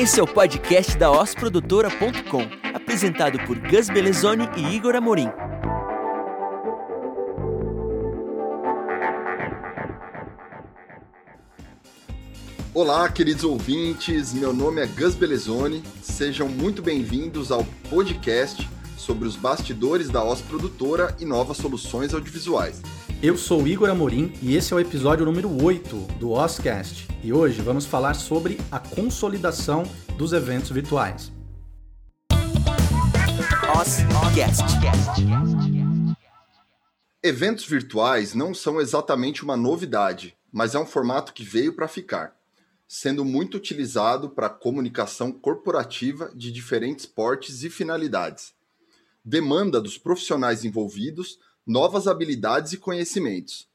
Esse é o podcast da osprodutora.com, apresentado por Gus Belezoni e Igor Amorim. Olá, queridos ouvintes. Meu nome é Gus Belezoni. Sejam muito bem-vindos ao podcast sobre os bastidores da OS Produtora e novas soluções audiovisuais. Eu sou o Igor Amorim e esse é o episódio número 8 do OSCast. E hoje vamos falar sobre a consolidação dos eventos virtuais. OSCast. Eventos virtuais não são exatamente uma novidade, mas é um formato que veio para ficar, sendo muito utilizado para comunicação corporativa de diferentes portes e finalidades. Demanda dos profissionais envolvidos novas habilidades e conhecimentos.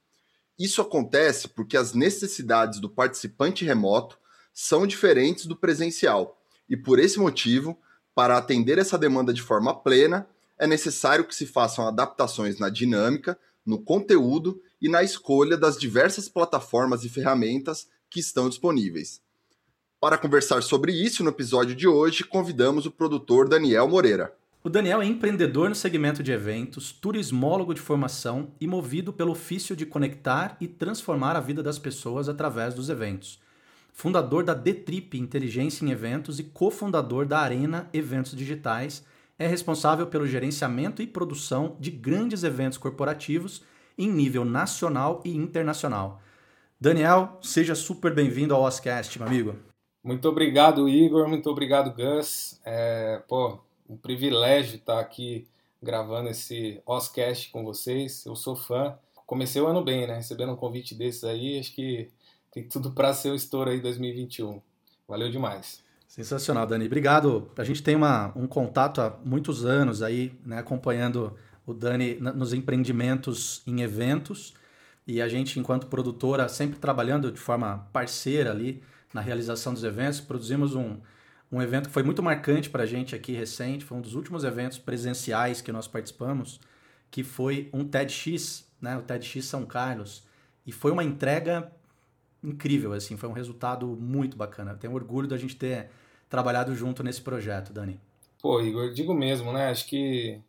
Isso acontece porque as necessidades do participante remoto são diferentes do presencial, e por esse motivo, para atender essa demanda de forma plena, é necessário que se façam adaptações na dinâmica, no conteúdo e na escolha das diversas plataformas e ferramentas que estão disponíveis. Para conversar sobre isso no episódio de hoje, convidamos o produtor Daniel Moreira. O Daniel é empreendedor no segmento de eventos, turismólogo de formação e movido pelo ofício de conectar e transformar a vida das pessoas através dos eventos. Fundador da D-Trip Inteligência em Eventos e cofundador da Arena Eventos Digitais, é responsável pelo gerenciamento e produção de grandes eventos corporativos em nível nacional e internacional. Daniel, seja super bem-vindo ao Oscast, meu amigo. Muito obrigado, Igor. Muito obrigado, Gus. É, pô, um privilégio estar aqui gravando esse Oscast com vocês. Eu sou fã. Comecei o ano bem, né? Recebendo um convite desses aí, acho que tem tudo para ser o estouro aí 2021. Valeu demais. Sensacional, Dani. Obrigado. A gente tem uma, um contato há muitos anos aí, né, acompanhando o Dani nos empreendimentos em eventos. E a gente, enquanto produtora, sempre trabalhando de forma parceira ali na realização dos eventos. Produzimos um, um evento que foi muito marcante para a gente aqui recente, foi um dos últimos eventos presenciais que nós participamos, que foi um TEDx, né, o TEDx São Carlos, e foi uma entrega incrível, assim, foi um resultado muito bacana. tenho orgulho da gente ter trabalhado junto nesse projeto, Dani. Pô, Igor, digo mesmo, né? Acho que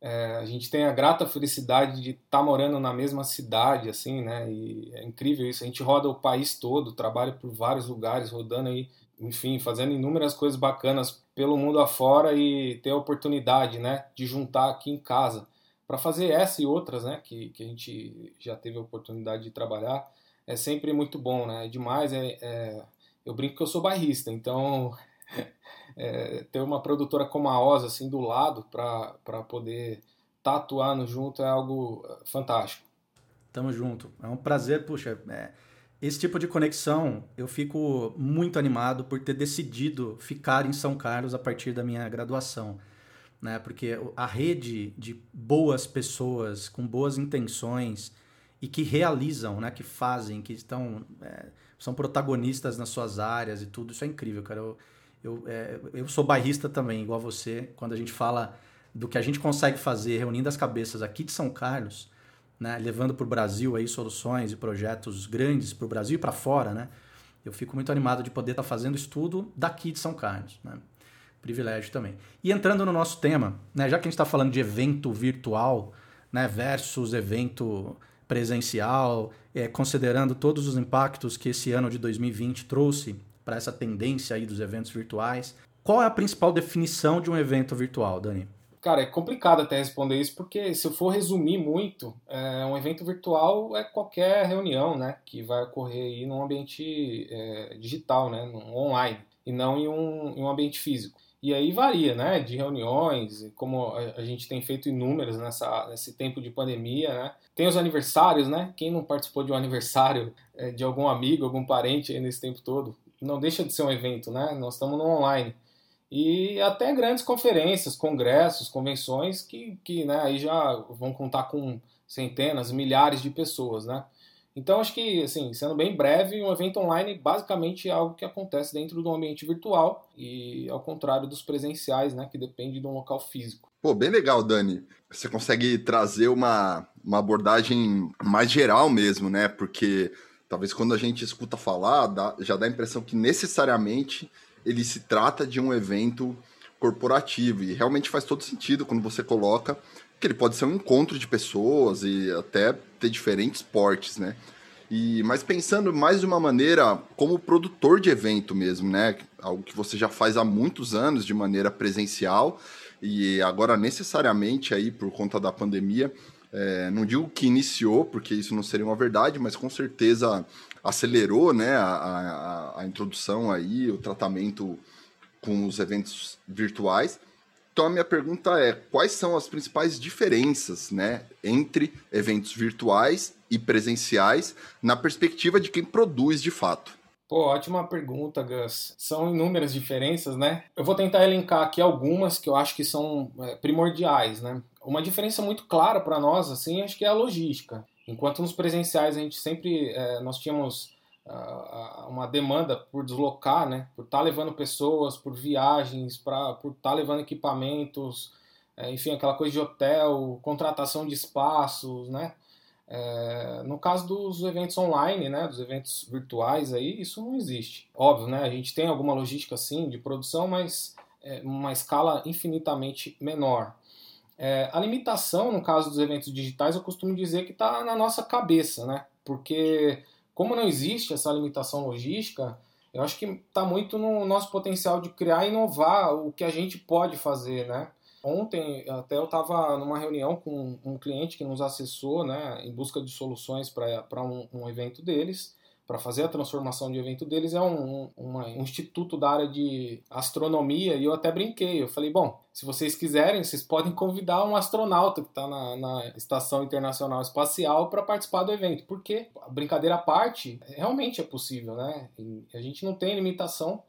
é, a gente tem a grata felicidade de estar tá morando na mesma cidade, assim, né? E é incrível isso. A gente roda o país todo, trabalha por vários lugares, rodando aí enfim, fazendo inúmeras coisas bacanas pelo mundo afora e ter a oportunidade, né, de juntar aqui em casa para fazer essa e outras, né, que, que a gente já teve a oportunidade de trabalhar, é sempre muito bom, né, é demais, é, é eu brinco que eu sou bairrista, então é, ter uma produtora como a Osa, assim, do lado para poder estar tá atuando junto é algo fantástico. Tamo junto, é um prazer, puxa, é esse tipo de conexão, eu fico muito animado por ter decidido ficar em São Carlos a partir da minha graduação. Né? Porque a rede de boas pessoas com boas intenções e que realizam, né? que fazem, que estão é, são protagonistas nas suas áreas e tudo, isso é incrível, cara. Eu, eu, é, eu sou bairrista também, igual você. Quando a gente fala do que a gente consegue fazer reunindo as cabeças aqui de São Carlos, né, levando para o Brasil aí soluções e projetos grandes para o Brasil e para fora, né? Eu fico muito animado de poder estar tá fazendo estudo daqui de São Carlos, né? Privilégio também. E entrando no nosso tema, né, já que a gente está falando de evento virtual, né, versus evento presencial, é, considerando todos os impactos que esse ano de 2020 trouxe para essa tendência aí dos eventos virtuais, qual é a principal definição de um evento virtual, Dani? Cara, é complicado até responder isso, porque se eu for resumir muito, é, um evento virtual é qualquer reunião, né, que vai ocorrer aí num ambiente é, digital, né, online, e não em um, em um ambiente físico. E aí varia, né, de reuniões, como a, gente tem feito inúmeras nessa, nesse tempo de pandemia, né. Tem os aniversários, né, quem não participou de um aniversário é, de algum amigo, algum parente nesse tempo todo, não deixa de ser um evento, né, nós estamos no online e até grandes conferências, congressos, convenções que, que né, aí já vão contar com centenas, milhares de pessoas, né? Então acho que, assim, sendo bem breve, um evento online basicamente é algo que acontece dentro do ambiente virtual e ao contrário dos presenciais, né, que depende de um local físico. Pô, bem legal, Dani. Você consegue trazer uma, uma abordagem mais geral mesmo, né? Porque talvez quando a gente escuta falar, dá, já dá a impressão que necessariamente ele se trata de um evento corporativo e realmente faz todo sentido quando você coloca que ele pode ser um encontro de pessoas e até ter diferentes portes, né? E, mas pensando mais de uma maneira como produtor de evento mesmo, né? Algo que você já faz há muitos anos de maneira presencial e agora necessariamente aí por conta da pandemia, é, não digo que iniciou, porque isso não seria uma verdade, mas com certeza acelerou, né? A, a, a introdução aí, o tratamento com os eventos virtuais. Então a minha pergunta é: quais são as principais diferenças, né, entre eventos virtuais e presenciais na perspectiva de quem produz de fato? Pô, ótima pergunta, Gus. São inúmeras diferenças, né? Eu vou tentar elencar aqui algumas que eu acho que são é, primordiais, né? Uma diferença muito clara para nós, assim, acho que é a logística. Enquanto nos presenciais a gente sempre é, nós tínhamos uma demanda por deslocar, né? Por estar tá levando pessoas, por viagens, por estar tá levando equipamentos, é, enfim, aquela coisa de hotel, contratação de espaços, né? É, no caso dos eventos online, né, dos eventos virtuais, aí isso não existe. Óbvio, né, a gente tem alguma logística sim de produção, mas é, uma escala infinitamente menor. É, a limitação, no caso dos eventos digitais, eu costumo dizer que está na nossa cabeça, né? Porque como não existe essa limitação logística, eu acho que está muito no nosso potencial de criar e inovar o que a gente pode fazer, né? Ontem até eu estava numa reunião com um cliente que nos acessou, né, em busca de soluções para um, um evento deles para fazer a transformação de evento deles é um, um, um, instituto da área de astronomia e eu até brinquei. Eu falei, bom, se vocês quiserem, vocês podem convidar um astronauta que está na, na, Estação Internacional Espacial para participar do evento. Porque, brincadeira à parte, realmente é possível, né? E a gente não tem limitação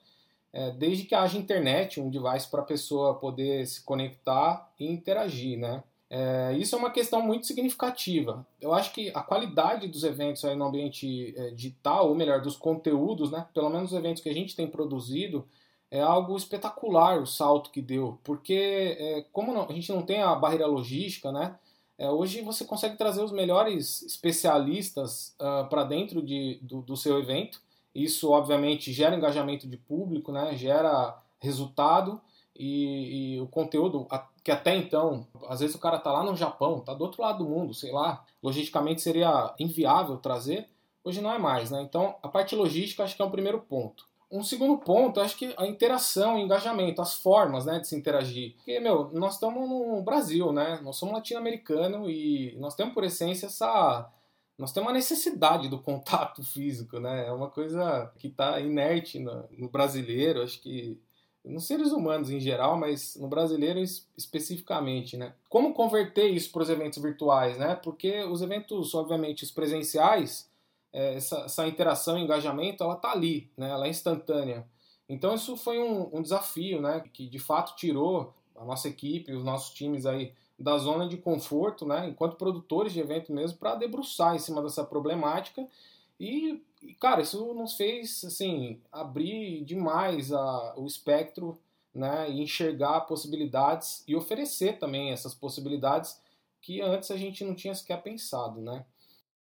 é, desde que haja internet, um device para a pessoa poder se conectar e interagir, né? É, isso é uma questão muito significativa. Eu acho que a qualidade dos eventos aí no ambiente é, digital, ou melhor, dos conteúdos, né, pelo menos os eventos que a gente tem produzido, é algo espetacular o salto que deu, porque é, como não, a gente não tem a barreira logística, né, é, hoje você consegue trazer os melhores especialistas uh, para dentro de, do, do, seu evento. Isso, obviamente, gera engajamento de público, né, gera resultado e, e, o conteúdo que até então, às vezes o cara tá lá no Japão, tá do outro lado do mundo, sei lá, logisticamente seria inviável trazer, hoje não é mais, né? Então, a parte logística acho que é o primeiro ponto. Um segundo ponto, acho que a interação, o engajamento, as formas, né, de se interagir. Porque, meu, nós estamos no Brasil, né? Nós somos latino-americano e nós temos por essência essa nós temos uma necessidade do contato físico, né? É uma coisa que está inerte no brasileiro, acho que nos seres humanos em geral, mas no brasileiro especificamente, né? Como converter isso para os eventos virtuais, né? Porque os eventos, obviamente, os presenciais, é, essa, essa, interação, engajamento, ela tá ali, né? Ela é instantânea. Então isso foi um, um desafio, né? Que de fato tirou a nossa equipe, os nossos times aí da zona de conforto, né? Enquanto produtores de evento mesmo, para debruçar em cima dessa problemática e e, cara, isso nos fez, assim, abrir demais a, o espectro, né, e enxergar possibilidades e oferecer também essas possibilidades que antes a gente não tinha sequer pensado, né.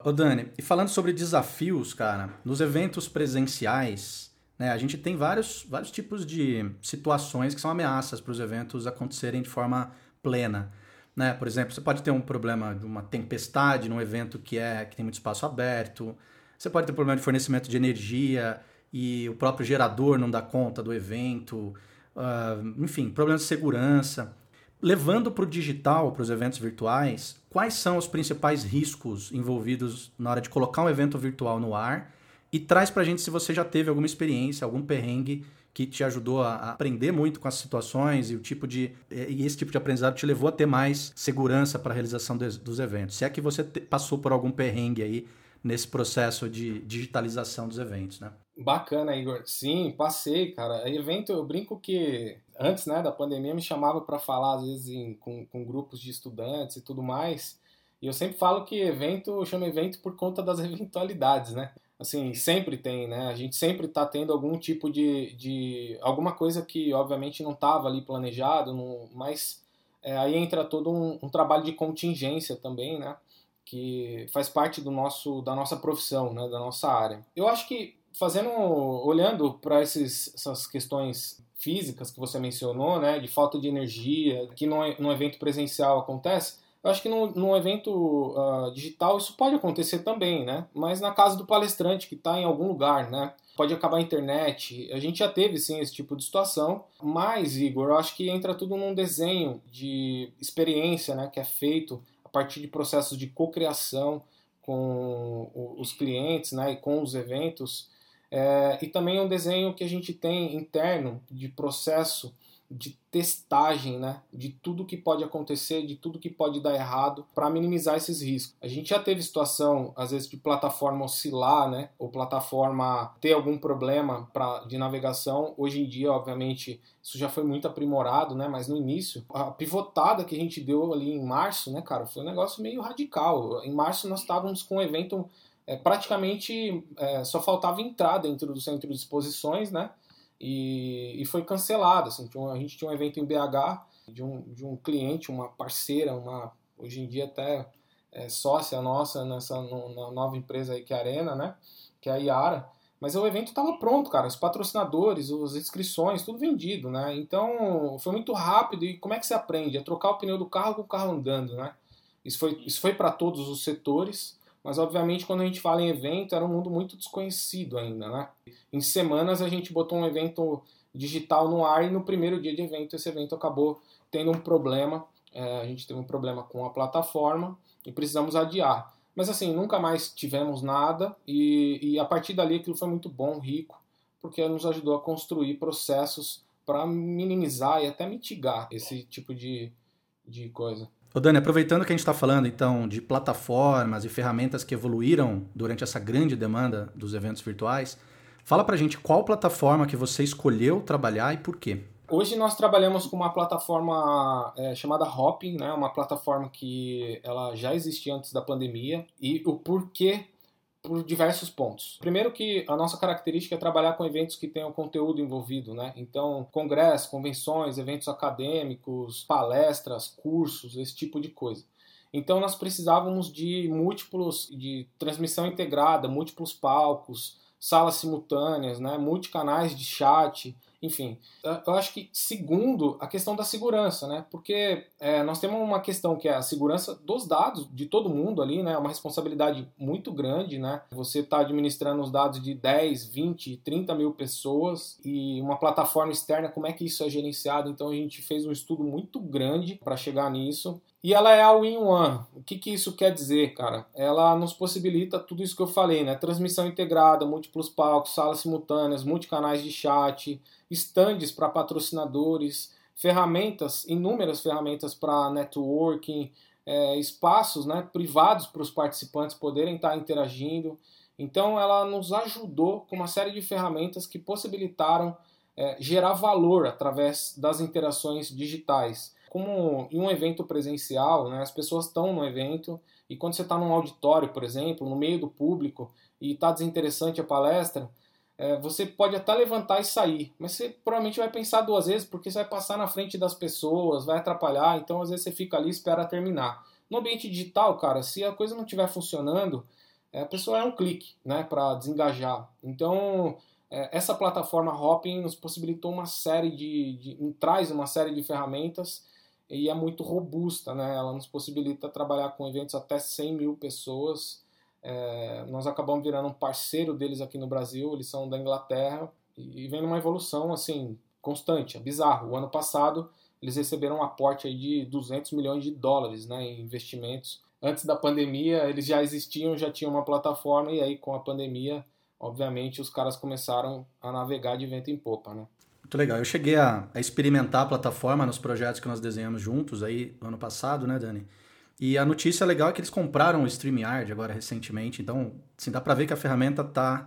Ô Dani, e falando sobre desafios, cara, nos eventos presenciais, né, a gente tem vários, vários tipos de situações que são ameaças para os eventos acontecerem de forma plena. Né? Por exemplo, você pode ter um problema de uma tempestade num evento que é que tem muito espaço aberto, você pode ter problema de fornecimento de energia e o próprio gerador não dá conta do evento, uh, enfim, problemas de segurança. Levando para o digital, para os eventos virtuais, quais são os principais riscos envolvidos na hora de colocar um evento virtual no ar? E traz para a gente se você já teve alguma experiência, algum perrengue que te ajudou a aprender muito com as situações e o tipo de e esse tipo de aprendizado te levou a ter mais segurança para a realização dos eventos. Se é que você passou por algum perrengue aí nesse processo de digitalização dos eventos, né? Bacana, Igor. Sim, passei, cara. Evento, eu brinco que antes né, da pandemia me chamava para falar, às vezes, em, com, com grupos de estudantes e tudo mais. E eu sempre falo que evento, eu chamo evento por conta das eventualidades, né? Assim, sempre tem, né? A gente sempre está tendo algum tipo de, de. alguma coisa que, obviamente, não estava ali planejado, não, mas é, aí entra todo um, um trabalho de contingência também, né? Que faz parte do nosso, da nossa profissão, né, da nossa área. Eu acho que fazendo, olhando para essas questões físicas que você mencionou, né, de falta de energia, que no, no evento presencial acontece, eu acho que no, no evento uh, digital isso pode acontecer também, né? Mas na casa do palestrante que está em algum lugar, né? Pode acabar a internet. A gente já teve sim esse tipo de situação. Mas, Igor, eu acho que entra tudo num desenho de experiência, né? Que é feito partir de processos de cocriação com os clientes, né? E com os eventos. É, e também um desenho que a gente tem interno de processo de testagem, né, de tudo que pode acontecer, de tudo que pode dar errado, para minimizar esses riscos. A gente já teve situação, às vezes, de plataforma oscilar, né, ou plataforma ter algum problema pra, de navegação. Hoje em dia, obviamente, isso já foi muito aprimorado, né, mas no início, a pivotada que a gente deu ali em março, né, cara, foi um negócio meio radical. Em março nós estávamos com um evento é, praticamente é, só faltava entrar dentro do centro de exposições, né? E, e foi cancelado. Assim, a gente tinha um evento em BH de um, de um cliente, uma parceira, uma hoje em dia até é, sócia nossa nessa no, na nova empresa aí que é a Arena, né? Que é a Iara. Mas o evento estava pronto, cara. Os patrocinadores, as inscrições, tudo vendido, né? Então foi muito rápido. E como é que você aprende? É trocar o pneu do carro com o carro andando, né? Isso foi, isso foi para todos os setores. Mas obviamente quando a gente fala em evento era um mundo muito desconhecido ainda, né? Em semanas a gente botou um evento digital no ar e no primeiro dia de evento esse evento acabou tendo um problema. É, a gente teve um problema com a plataforma e precisamos adiar. Mas assim, nunca mais tivemos nada e, e a partir dali aquilo foi muito bom, rico, porque nos ajudou a construir processos para minimizar e até mitigar esse tipo de, de coisa. Ô Dani, aproveitando que a gente está falando então de plataformas e ferramentas que evoluíram durante essa grande demanda dos eventos virtuais, fala pra gente qual plataforma que você escolheu trabalhar e por quê. Hoje nós trabalhamos com uma plataforma é, chamada Hopping, né? uma plataforma que ela já existia antes da pandemia e o porquê por diversos pontos. Primeiro que a nossa característica é trabalhar com eventos que tenham conteúdo envolvido, né? Então, congressos, convenções, eventos acadêmicos, palestras, cursos, esse tipo de coisa. Então, nós precisávamos de múltiplos, de transmissão integrada, múltiplos palcos, salas simultâneas, né? multicanais de chat, enfim, eu acho que segundo a questão da segurança, né? Porque é, nós temos uma questão que é a segurança dos dados de todo mundo ali, né? É uma responsabilidade muito grande, né? Você está administrando os dados de 10, 20, 30 mil pessoas e uma plataforma externa, como é que isso é gerenciado? Então a gente fez um estudo muito grande para chegar nisso. E ela é a Win-One. O que, que isso quer dizer, cara? Ela nos possibilita tudo isso que eu falei, né? Transmissão integrada, múltiplos palcos, salas simultâneas, multicanais de chat, estandes para patrocinadores, ferramentas, inúmeras ferramentas para networking, é, espaços né, privados para os participantes poderem estar tá interagindo. Então, ela nos ajudou com uma série de ferramentas que possibilitaram é, gerar valor através das interações digitais. Como em um evento presencial, né, as pessoas estão no evento e quando você está num auditório, por exemplo, no meio do público e está desinteressante a palestra, é, você pode até levantar e sair, mas você provavelmente vai pensar duas vezes porque você vai passar na frente das pessoas, vai atrapalhar, então às vezes você fica ali e espera terminar. No ambiente digital, cara, se a coisa não estiver funcionando, é, a pessoa é um clique né, para desengajar. Então, é, essa plataforma Hopping nos possibilitou uma série de, de, traz uma série de ferramentas e é muito robusta, né? Ela nos possibilita trabalhar com eventos até 100 mil pessoas é, nós acabamos virando um parceiro deles aqui no Brasil, eles são da Inglaterra e, e vem numa evolução assim constante, é bizarro. O ano passado eles receberam um aporte de 200 milhões de dólares né, em investimentos. Antes da pandemia eles já existiam, já tinham uma plataforma e aí com a pandemia, obviamente, os caras começaram a navegar de vento em popa, né? Muito legal. Eu cheguei a, a experimentar a plataforma nos projetos que nós desenhamos juntos aí ano passado, né, Dani? E a notícia legal é que eles compraram o StreamYard agora recentemente, então assim, dá para ver que a ferramenta está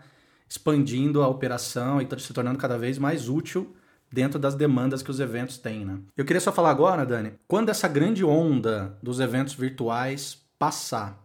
expandindo a operação e está se tornando cada vez mais útil dentro das demandas que os eventos têm. Né? Eu queria só falar agora, Dani, quando essa grande onda dos eventos virtuais passar,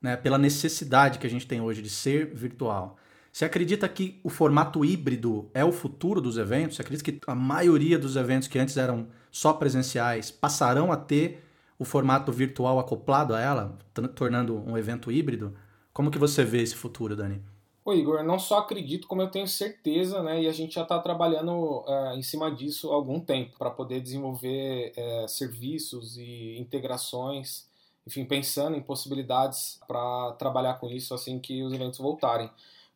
né, pela necessidade que a gente tem hoje de ser virtual, você acredita que o formato híbrido é o futuro dos eventos? Você acredita que a maioria dos eventos que antes eram só presenciais passarão a ter o formato virtual acoplado a ela, tornando um evento híbrido. Como que você vê esse futuro, Dani? Ô Igor, não só acredito, como eu tenho certeza, né? E a gente já está trabalhando uh, em cima disso há algum tempo para poder desenvolver uh, serviços e integrações, enfim, pensando em possibilidades para trabalhar com isso assim que os eventos voltarem.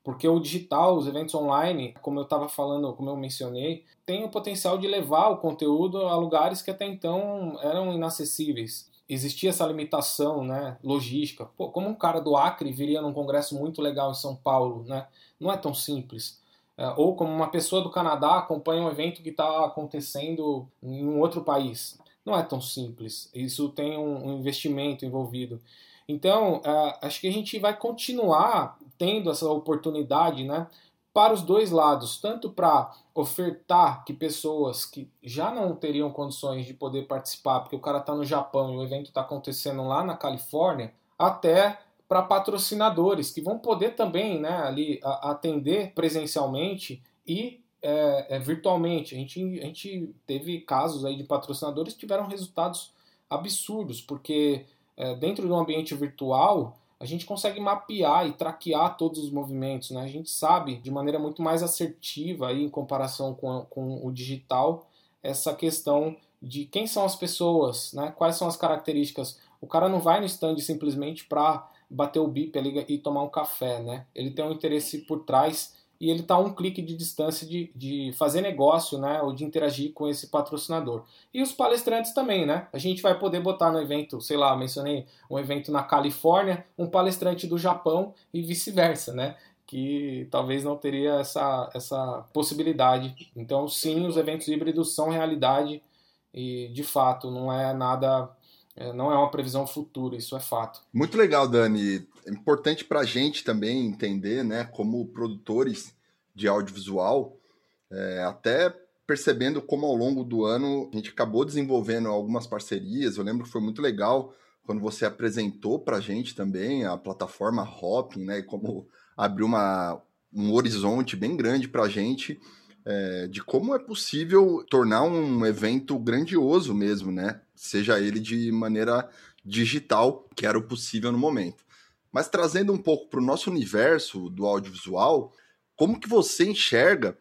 Porque o digital, os eventos online, como eu estava falando, como eu mencionei, tem o potencial de levar o conteúdo a lugares que até então eram inacessíveis existia essa limitação né, logística. Pô, como um cara do Acre viria num congresso muito legal em São Paulo, né? não é tão simples. É, ou como uma pessoa do Canadá acompanha um evento que está acontecendo em um outro país. Não é tão simples. Isso tem um, investimento envolvido. Então, é, acho que a gente vai continuar tendo essa oportunidade, né? para os dois lados, tanto para ofertar que pessoas que já não teriam condições de poder participar, porque o cara está no Japão e o evento está acontecendo lá na Califórnia, até para patrocinadores que vão poder também né, ali atender presencialmente e é, é, virtualmente. A gente, a gente teve casos aí de patrocinadores que tiveram resultados absurdos, porque é, dentro do ambiente virtual a gente consegue mapear e traquear todos os movimentos, né? A gente sabe de maneira muito mais assertiva aí, em comparação com, a, com o digital essa questão de quem são as pessoas, né? Quais são as características. O cara não vai no stand simplesmente para bater o bip ali e tomar um café, né? Ele tem um interesse por trás e ele está a um clique de distância de, de fazer negócio, né, ou de interagir com esse patrocinador. E os palestrantes também, né? A gente vai poder botar no evento, sei lá, mencionei um evento na Califórnia, um palestrante do Japão e vice-versa, né? Que talvez não teria essa, essa possibilidade. Então, sim, os eventos híbridos são realidade e, de fato, não é nada é, não é uma previsão futura, isso é fato. Muito legal, Dani. É importante para a gente também entender, né, como produtores de audiovisual, é, até percebendo como ao longo do ano a gente acabou desenvolvendo algumas parcerias. Eu lembro que foi muito legal quando você apresentou para a gente também a plataforma Hopping, né, e como abriu uma, um horizonte bem grande para a gente é, de como é possível tornar um evento grandioso mesmo, né? Seja ele de maneira digital, que era o possível no momento. Mas trazendo um pouco para o nosso universo do audiovisual, como que você enxerga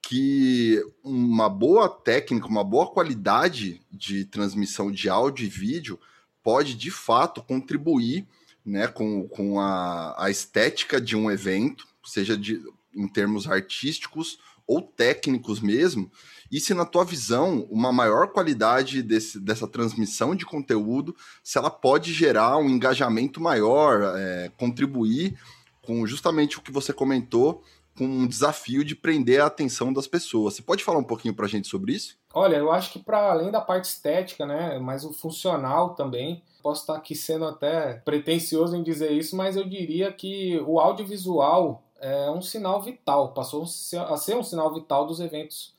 que uma boa técnica, uma boa qualidade de transmissão de áudio e vídeo pode de fato contribuir né, com, com a, a estética de um evento, seja de, em termos artísticos ou técnicos mesmo, e se na tua visão uma maior qualidade desse, dessa transmissão de conteúdo, se ela pode gerar um engajamento maior, é, contribuir com justamente o que você comentou, com um desafio de prender a atenção das pessoas. Você pode falar um pouquinho para a gente sobre isso? Olha, eu acho que para além da parte estética, né, mas o funcional também, posso estar aqui sendo até pretencioso em dizer isso, mas eu diria que o audiovisual é um sinal vital, passou a ser um sinal vital dos eventos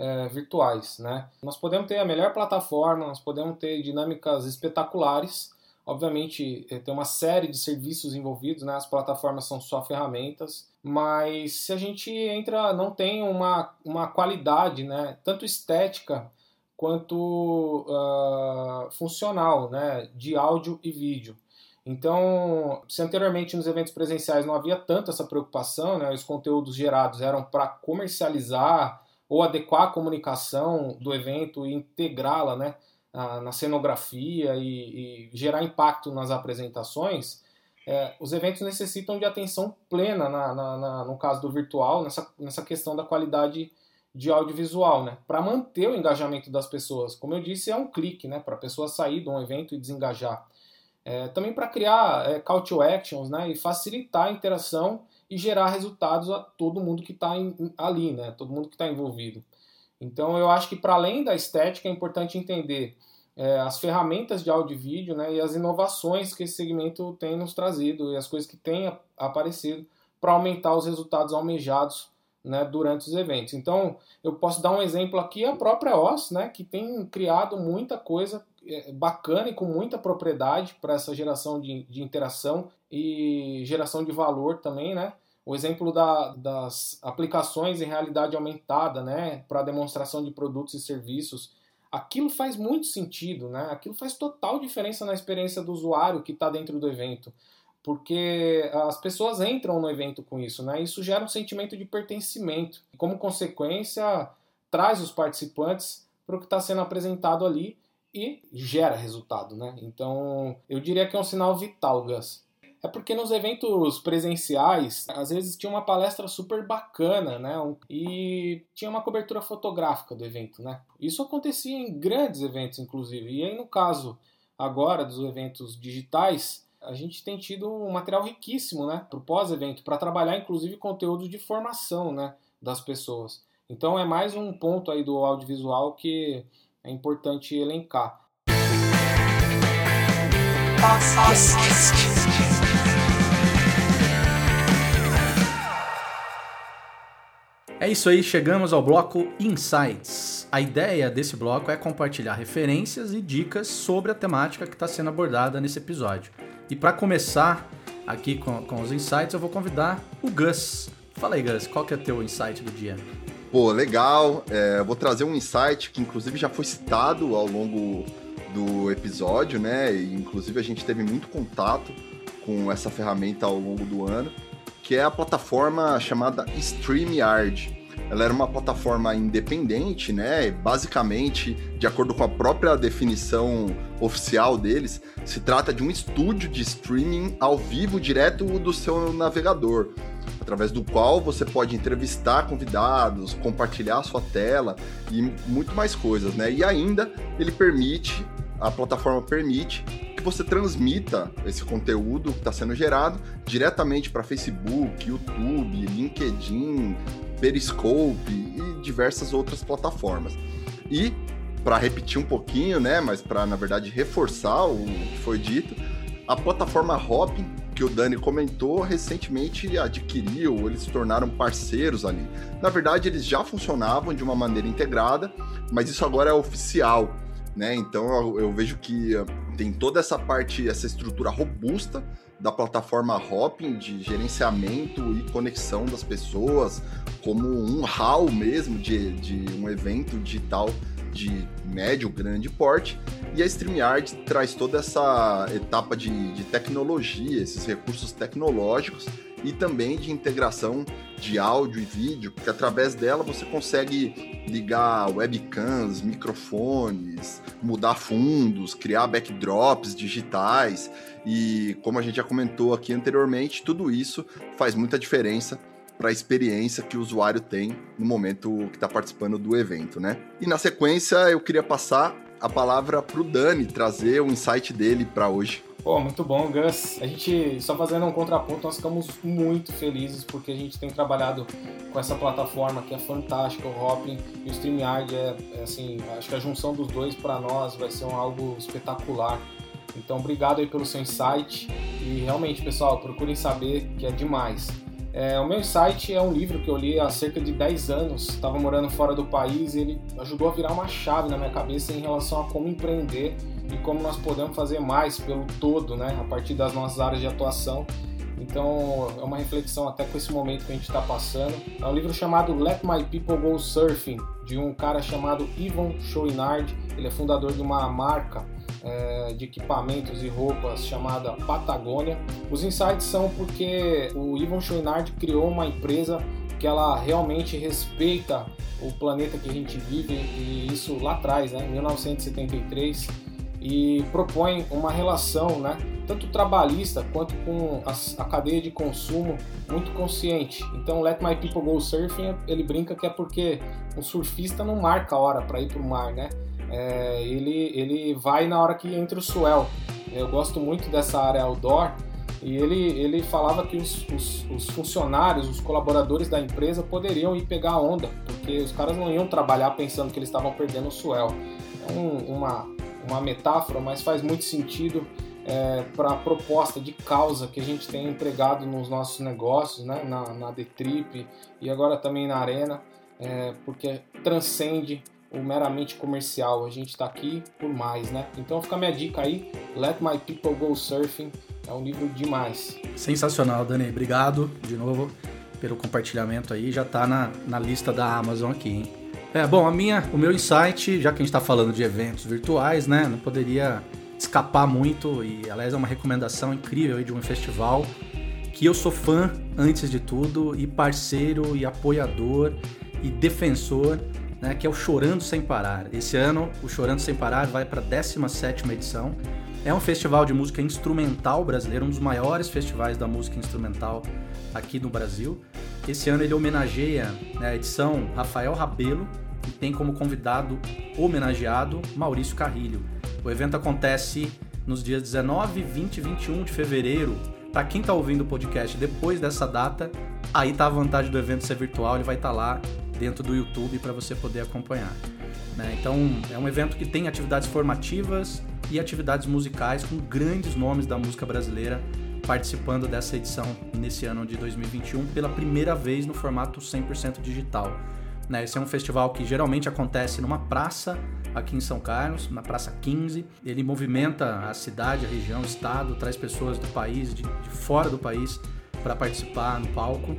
é, virtuais. Né? Nós podemos ter a melhor plataforma, nós podemos ter dinâmicas espetaculares, obviamente é, tem uma série de serviços envolvidos, né? as plataformas são só ferramentas, mas se a gente entra, não tem uma, uma qualidade, né? tanto estética quanto uh, funcional, né? de áudio e vídeo. Então, se anteriormente nos eventos presenciais não havia tanto essa preocupação, né, os conteúdos gerados eram para comercializar ou adequar a comunicação do evento e integrá-la né, na cenografia e, e, gerar impacto nas apresentações, é, os eventos necessitam de atenção plena, na, na, na, no caso do virtual, nessa, nessa questão da qualidade de audiovisual, né? Para manter o engajamento das pessoas. Como eu disse, é um clique, né? Para a pessoa sair de um evento e desengajar. É, também para criar é, call to actions né, e facilitar a interação e gerar resultados a todo mundo que está ali, né, todo mundo que está envolvido. Então eu acho que para além da estética é importante entender é, as ferramentas de áudio e vídeo né, e as inovações que esse segmento tem nos trazido e as coisas que têm aparecido para aumentar os resultados almejados né, durante os eventos. Então, eu posso dar um exemplo aqui, a própria OS, né, que tem criado muita coisa bacana e com muita propriedade para essa geração de, de interação e geração de valor também, né? O exemplo da, das aplicações em realidade aumentada, né, para demonstração de produtos e serviços, aquilo faz muito sentido, né? Aquilo faz total diferença na experiência do usuário que está dentro do evento. porque as pessoas entram no evento com isso, né? Isso gera um sentimento de pertencimento. Como consequência, traz os participantes para o que está sendo apresentado ali e gera resultado, né? Então, eu diria que é um sinal vital, Gus. É porque nos eventos presenciais, às vezes tinha uma palestra super bacana, né? E tinha uma cobertura fotográfica do evento, né? Isso acontecia em grandes eventos, inclusive. E aí, no caso agora dos eventos digitais, a gente tem tido um material riquíssimo, né? Para o pós-evento, para trabalhar, inclusive, conteúdo de formação, né? Das pessoas. Então, é mais um ponto aí do audiovisual que é importante elencar. É isso aí, chegamos ao bloco Insights. A ideia desse bloco é compartilhar referências e dicas sobre a temática que está sendo abordada nesse episódio. E para começar aqui com, com, os insights, eu vou convidar o Gus. Fala aí, Gus, qual que é teu insight do dia? Pô, legal. É, vou trazer um insight que inclusive já foi citado ao longo do episódio, né? E, inclusive a gente teve muito contato com essa ferramenta ao longo do ano que é a plataforma chamada StreamYard. Ela era uma plataforma independente, né? Basicamente, de acordo com a própria definição oficial deles, se trata de um estúdio de streaming ao vivo direto do seu navegador, através do qual você pode entrevistar convidados, compartilhar sua tela e muito mais coisas, né? E ainda ele permite, a plataforma permite que você transmita esse conteúdo que está sendo gerado diretamente para Facebook, YouTube, LinkedIn, Periscope e diversas outras plataformas. E para repetir um pouquinho, né, mas para na verdade reforçar o que foi dito, a plataforma Hopin que o Dani comentou recentemente adquiriu, eles se tornaram parceiros ali. Na verdade, eles já funcionavam de uma maneira integrada, mas isso agora é oficial. Né? Então eu, eu vejo que uh, tem toda essa parte, essa estrutura robusta da plataforma Hopping de gerenciamento e conexão das pessoas, como um hall mesmo de, de um evento digital de médio, grande porte. E a StreamYard traz toda essa etapa de, de tecnologia, esses recursos tecnológicos e também de integração de áudio e vídeo, porque através dela você consegue ligar webcams, microfones, mudar fundos, criar backdrops digitais e, como a gente já comentou aqui anteriormente, tudo isso faz muita diferença para a experiência que o usuário tem no momento que está participando do evento, né? E na sequência eu queria passar a palavra para o Dani trazer o insight dele para hoje. Pô, muito bom, Gus. A gente, só fazendo um contraponto, nós ficamos muito felizes porque a gente tem trabalhado com essa plataforma que é fantástica, o Hopping e o StreamYard. É, é assim, acho que a junção dos dois para nós vai ser um, algo espetacular. Então, obrigado aí pelo seu insight. E realmente, pessoal, procurem saber que é demais. É, o meu insight é um livro que eu li há cerca de 10 anos. Estava morando fora do país e ele ajudou a virar uma chave na minha cabeça em relação a como empreender e como nós podemos fazer mais pelo todo, né, a partir das nossas áreas de atuação. Então é uma reflexão até com esse momento que a gente está passando. É um livro chamado Let My People Go Surfing, de um cara chamado Ivan Chouinard. Ele é fundador de uma marca é, de equipamentos e roupas chamada Patagônia. Os insights são porque o Ivan Chouinard criou uma empresa que ela realmente respeita o planeta que a gente vive e isso lá atrás, né, em 1973 e propõe uma relação, né, tanto trabalhista quanto com a, a, cadeia de consumo muito consciente. Então, Let My People Go Surfing, ele brinca que é porque um surfista não marca a hora para ir para o mar, né? É, ele, ele vai na hora que entra o swell. Eu gosto muito dessa área outdoor e ele, ele falava que os, os, os funcionários, os colaboradores da empresa poderiam ir pegar a onda, porque os caras não iam trabalhar pensando que eles estavam perdendo o swell. É um, uma, uma metáfora, mas faz muito sentido é, para a proposta de causa que a gente tem empregado nos nossos negócios, né? na, na D-Trip e agora também na Arena, é, porque transcende o meramente comercial. A gente está aqui por mais, né? Então fica a minha dica aí, Let My People Go Surfing, é um livro demais. Sensacional, Dani. Obrigado de novo pelo compartilhamento aí. Já está na, na lista da Amazon aqui, hein? É, bom, a minha, o meu insight, já que a gente está falando de eventos virtuais, né, não poderia escapar muito e, aliás, é uma recomendação incrível de um festival que eu sou fã antes de tudo e parceiro e apoiador e defensor, né, que é o Chorando Sem Parar. Esse ano, o Chorando Sem Parar vai para a 17ª edição. É um festival de música instrumental brasileiro, um dos maiores festivais da música instrumental aqui no Brasil. Esse ano ele homenageia né, a edição Rafael Rabelo e tem como convidado homenageado Maurício Carrilho. O evento acontece nos dias 19, 20 e 21 de fevereiro para quem está ouvindo o podcast depois dessa data, aí tá a vantagem do evento ser virtual, ele vai estar tá lá dentro do YouTube para você poder acompanhar. Né? Então é um evento que tem atividades formativas e atividades musicais com grandes nomes da música brasileira participando dessa edição nesse ano de 2021 pela primeira vez no formato 100% digital. Né? Esse é um festival que geralmente acontece numa praça aqui em São Carlos, na Praça 15. Ele movimenta a cidade, a região, o estado, traz pessoas do país, de, de fora do país, para participar no palco.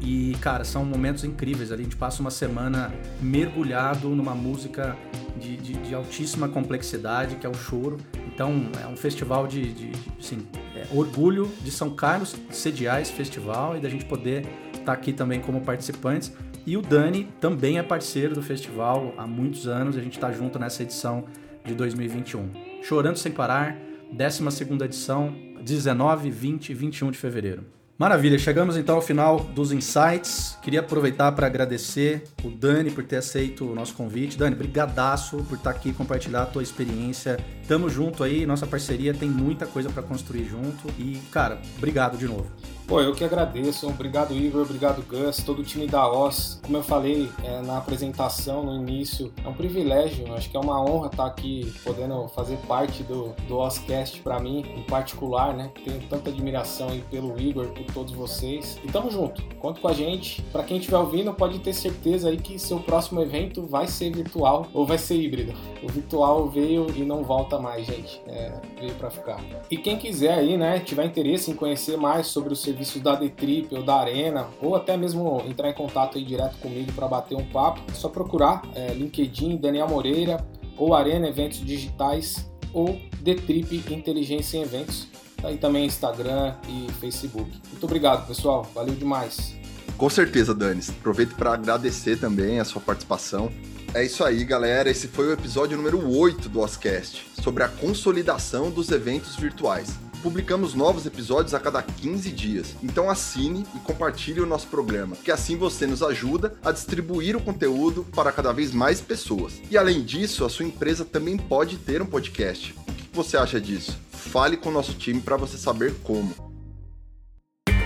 E, cara, são momentos incríveis. A gente passa uma semana mergulhado numa música de, de, de altíssima complexidade, que é o choro. Então, é um festival de, de assim, é, orgulho de São Carlos sediar esse festival e da gente poder estar tá aqui também como participantes. E o Dani também é parceiro do festival há muitos anos, a gente está junto nessa edição de 2021. Chorando Sem Parar, 12 edição, 19, 20 e 21 de fevereiro. Maravilha, chegamos então ao final dos insights. Queria aproveitar para agradecer o Dani por ter aceito o nosso convite. Dani, brigadaço por estar aqui compartilhar a tua experiência. Tamo junto aí, nossa parceria tem muita coisa para construir junto e, cara, obrigado de novo. Pô, eu que agradeço. Obrigado, Igor. Obrigado, Gus. Todo o time da OS. Como eu falei é, na apresentação, no início, é um privilégio. Acho que é uma honra estar aqui podendo fazer parte do, do OSCast para mim, em particular, né? Tenho tanta admiração aí pelo Igor, por todos vocês. E tamo junto. Conta com a gente. Para quem estiver ouvindo, pode ter certeza aí que seu próximo evento vai ser virtual ou vai ser híbrido. O virtual veio e não volta mais, gente. É, veio para ficar. E quem quiser aí, né, tiver interesse em conhecer mais sobre o serviço serviços da D-Trip ou da Arena, ou até mesmo entrar em contato aí direto comigo para bater um papo, é só procurar é, LinkedIn, Daniel Moreira, ou Arena Eventos Digitais, ou D-Trip Inteligência em Eventos. Aí também Instagram e Facebook. Muito obrigado, pessoal. Valeu demais. Com certeza, Dani. Aproveito para agradecer também a sua participação. É isso aí, galera. Esse foi o episódio número 8 do Oscast, sobre a consolidação dos eventos virtuais publicamos novos episódios a cada 15 dias. Então assine e compartilhe o nosso programa, que assim você nos ajuda a distribuir o conteúdo para cada vez mais pessoas. E além disso, a sua empresa também pode ter um podcast. O que você acha disso? Fale com o nosso time para você saber como.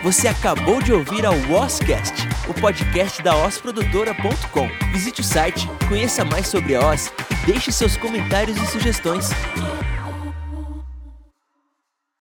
Você acabou de ouvir a Oscast, o podcast da osprodutora.com. Visite o site, conheça mais sobre a Os deixe seus comentários e sugestões.